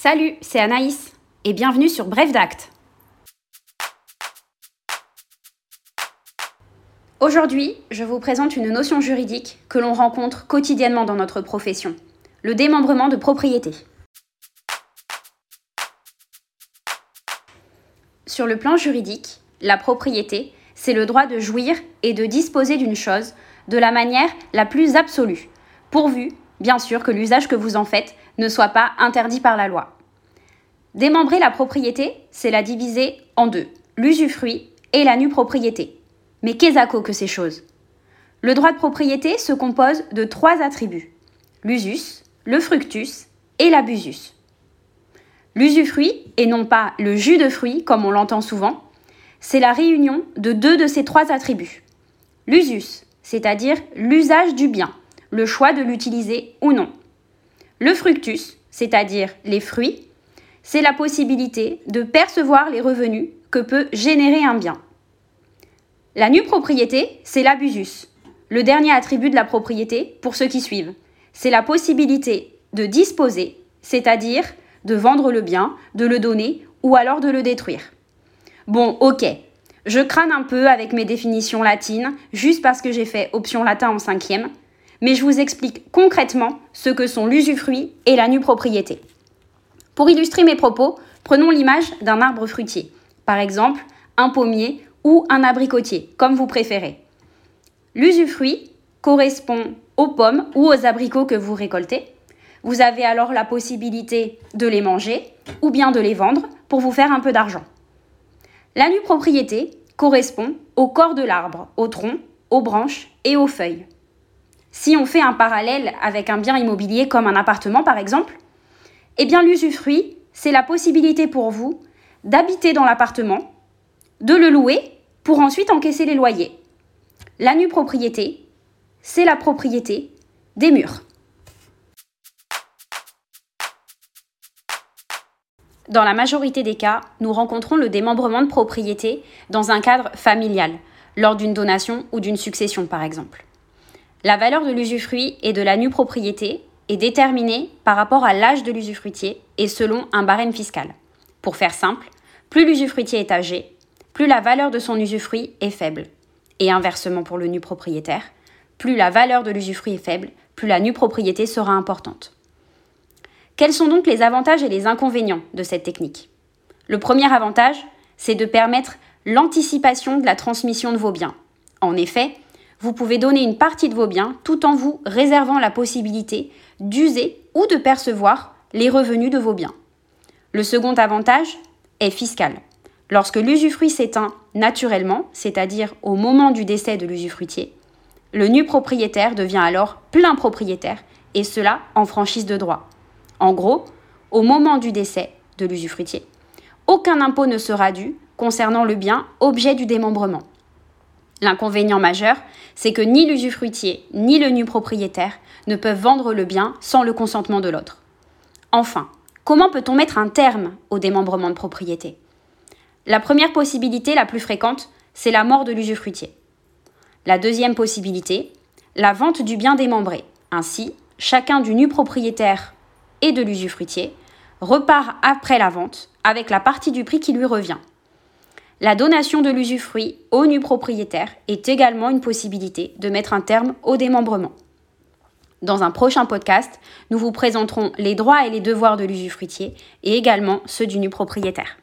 Salut, c'est Anaïs et bienvenue sur Bref d'Acte. Aujourd'hui, je vous présente une notion juridique que l'on rencontre quotidiennement dans notre profession, le démembrement de propriété. Sur le plan juridique, la propriété, c'est le droit de jouir et de disposer d'une chose de la manière la plus absolue, pourvu, bien sûr, que l'usage que vous en faites ne soit pas interdit par la loi. Démembrer la propriété, c'est la diviser en deux, l'usufruit et la nue propriété. Mais qu'est-ce que ces choses? Le droit de propriété se compose de trois attributs l'usus, le fructus et l'abusus. L'usufruit, et non pas le jus de fruit comme on l'entend souvent, c'est la réunion de deux de ces trois attributs. L'usus, c'est-à-dire l'usage du bien, le choix de l'utiliser ou non. Le fructus, c'est-à-dire les fruits, c'est la possibilité de percevoir les revenus que peut générer un bien. La nue propriété, c'est l'abusus, le dernier attribut de la propriété pour ceux qui suivent. C'est la possibilité de disposer, c'est-à-dire de vendre le bien, de le donner ou alors de le détruire. Bon, ok, je crâne un peu avec mes définitions latines, juste parce que j'ai fait option latin en cinquième, mais je vous explique concrètement ce que sont l'usufruit et la nue propriété. Pour illustrer mes propos, prenons l'image d'un arbre fruitier, par exemple un pommier ou un abricotier, comme vous préférez. L'usufruit correspond aux pommes ou aux abricots que vous récoltez. Vous avez alors la possibilité de les manger ou bien de les vendre pour vous faire un peu d'argent. La nue propriété correspond au corps de l'arbre, au tronc, aux branches et aux feuilles. Si on fait un parallèle avec un bien immobilier comme un appartement par exemple, eh bien l'usufruit, c'est la possibilité pour vous d'habiter dans l'appartement, de le louer pour ensuite encaisser les loyers. La nue propriété, c'est la propriété des murs. Dans la majorité des cas, nous rencontrons le démembrement de propriété dans un cadre familial, lors d'une donation ou d'une succession par exemple. La valeur de l'usufruit et de la nue propriété est déterminée par rapport à l'âge de l'usufruitier et selon un barème fiscal. Pour faire simple, plus l'usufruitier est âgé, plus la valeur de son usufruit est faible. Et inversement pour le nu propriétaire, plus la valeur de l'usufruit est faible, plus la nue propriété sera importante. Quels sont donc les avantages et les inconvénients de cette technique? Le premier avantage, c'est de permettre l'anticipation de la transmission de vos biens. En effet, vous pouvez donner une partie de vos biens tout en vous réservant la possibilité d'user ou de percevoir les revenus de vos biens. Le second avantage est fiscal. Lorsque l'usufruit s'éteint naturellement, c'est-à-dire au moment du décès de l'usufruitier, le nu propriétaire devient alors plein propriétaire, et cela en franchise de droit. En gros, au moment du décès de l'usufruitier, aucun impôt ne sera dû concernant le bien objet du démembrement. L'inconvénient majeur, c'est que ni l'usufruitier ni le nu propriétaire ne peuvent vendre le bien sans le consentement de l'autre. Enfin, comment peut-on mettre un terme au démembrement de propriété? La première possibilité la plus fréquente, c'est la mort de l'usufruitier. La deuxième possibilité, la vente du bien démembré. Ainsi, chacun du nu propriétaire et de l'usufruitier repart après la vente avec la partie du prix qui lui revient. La donation de l'usufruit au nu propriétaire est également une possibilité de mettre un terme au démembrement. Dans un prochain podcast, nous vous présenterons les droits et les devoirs de l'usufruitier et également ceux du nu propriétaire.